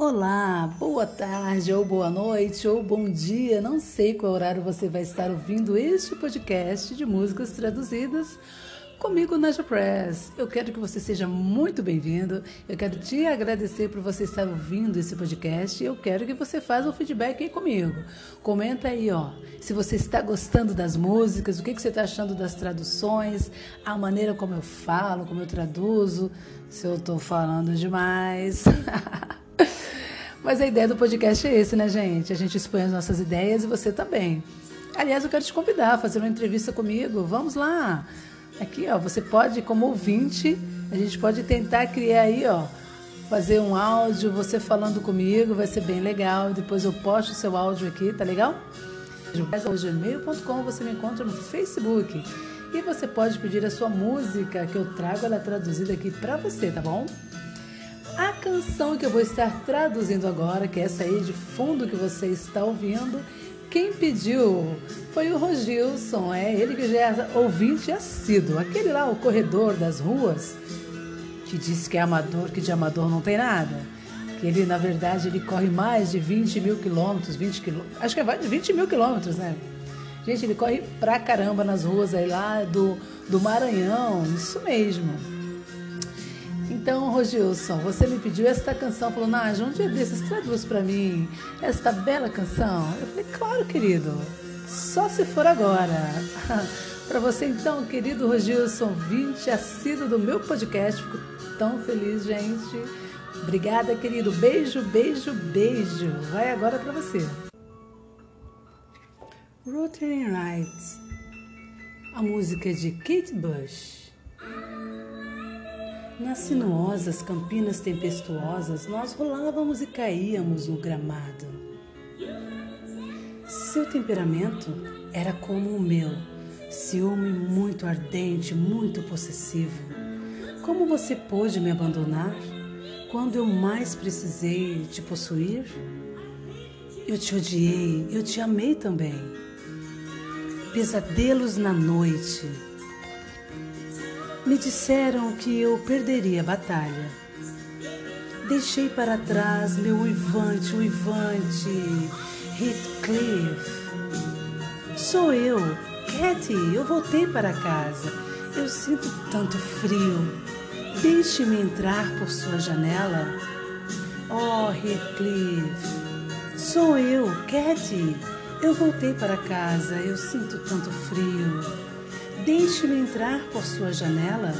Olá, boa tarde, ou boa noite, ou bom dia. Não sei qual horário você vai estar ouvindo este podcast de músicas traduzidas comigo na Press. Eu quero que você seja muito bem-vindo. Eu quero te agradecer por você estar ouvindo esse podcast. Eu quero que você faça um feedback aí comigo. Comenta aí, ó, se você está gostando das músicas, o que, que você está achando das traduções, a maneira como eu falo, como eu traduzo, se eu estou falando demais. Mas a ideia do podcast é esse, né, gente? A gente expõe as nossas ideias e você também. Aliás, eu quero te convidar a fazer uma entrevista comigo. Vamos lá. Aqui, ó, você pode, como ouvinte, a gente pode tentar criar aí, ó, fazer um áudio, você falando comigo, vai ser bem legal. Depois eu posto o seu áudio aqui, tá legal? gmail.com, você me encontra no Facebook. E você pode pedir a sua música, que eu trago ela traduzida aqui para você, tá bom? Canção que eu vou estar traduzindo agora, que é essa aí de fundo que você está ouvindo, quem pediu foi o Rogilson, é ele que já é ouvinte assíduo, aquele lá, o corredor das ruas, que disse que é amador, que de amador não tem nada. Que ele, na verdade, ele corre mais de 20 mil quilômetros, 20 quilômetros, acho que é mais de 20 mil quilômetros, né? Gente, ele corre pra caramba nas ruas aí lá do, do Maranhão, isso mesmo. Rogilson, você me pediu esta canção, falou, Nádia, um dia desses traduz para mim esta bela canção. Eu falei, claro, querido, só se for agora. para você então, querido Rogilson, vinte assíduo do meu podcast, fico tão feliz, gente. Obrigada, querido. Beijo, beijo, beijo. Vai agora para você. Rotary Nights, a música de Kate Bush. Nas sinuosas campinas tempestuosas, nós rolávamos e caíamos no gramado. Seu temperamento era como o meu, ciúme muito ardente, muito possessivo. Como você pôde me abandonar quando eu mais precisei te possuir? Eu te odiei, eu te amei também. Pesadelos na noite me disseram que eu perderia a batalha. Deixei para trás meu uivante, uivante, Heathcliff. Sou eu, Katy, eu voltei para casa. Eu sinto tanto frio. Deixe-me entrar por sua janela. Oh, Heathcliff. Sou eu, Katy. Eu voltei para casa. Eu sinto tanto frio. Deixe-me entrar por sua janela.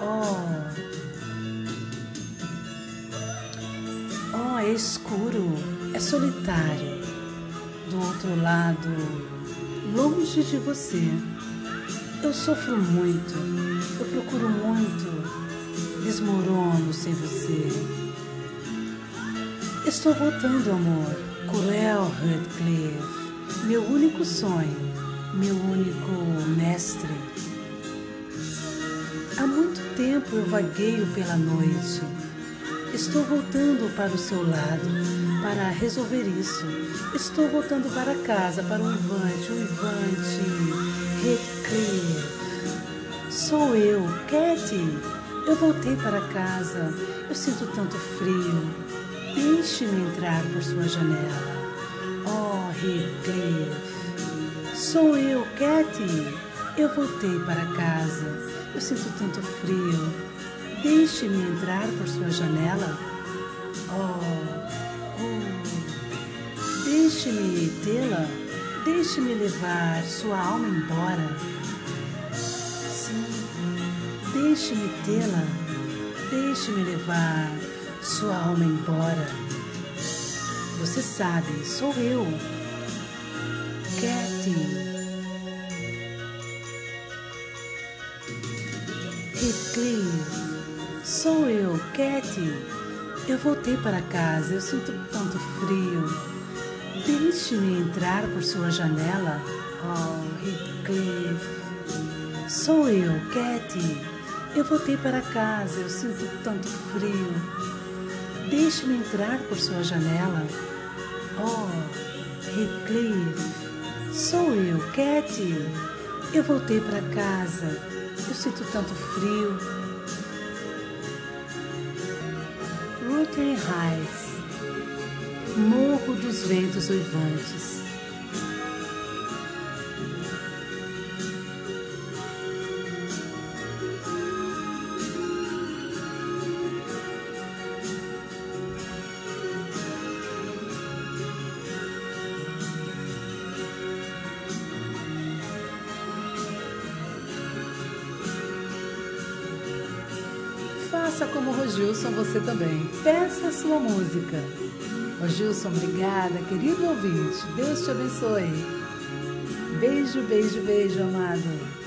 Oh, oh, é escuro, é solitário. Do outro lado, longe de você. Eu sofro muito, eu procuro muito, desmorono sem você. Estou voltando, amor. Cruel Heathcliff, meu único sonho meu único mestre. Há muito tempo eu vagueio pela noite. Estou voltando para o seu lado para resolver isso. Estou voltando para casa, para o Ivante, o Ivante, Heathcliff. Sou eu, Katy. Eu voltei para casa. Eu sinto tanto frio. Deixe-me entrar por sua janela. Oh, Heathcliff. Sou eu, Katy. Eu voltei para casa. Eu sinto tanto frio. Deixe-me entrar por sua janela. Oh, oh. Deixe-me tê-la. Deixe-me levar sua alma embora. Sim, deixe-me tê-la. Deixe-me levar sua alma embora. Você sabe, sou eu. Cathy. Heathcliff, sou eu, Cathy. Eu voltei para casa, eu sinto tanto frio. Deixe-me entrar por sua janela. Oh, Heathcliff. Sou eu, Cathy. Eu voltei para casa, eu sinto tanto frio. Deixe-me entrar por sua janela. Oh, Heathcliff. Sou eu, Katy. Eu voltei para casa. Eu sinto tanto frio. Ruther Heights, Morro dos Ventos Uivantes. Faça como Rogilson você também. Peça a sua música. Rogilson, obrigada, querido ouvinte. Deus te abençoe. Beijo, beijo, beijo, amado.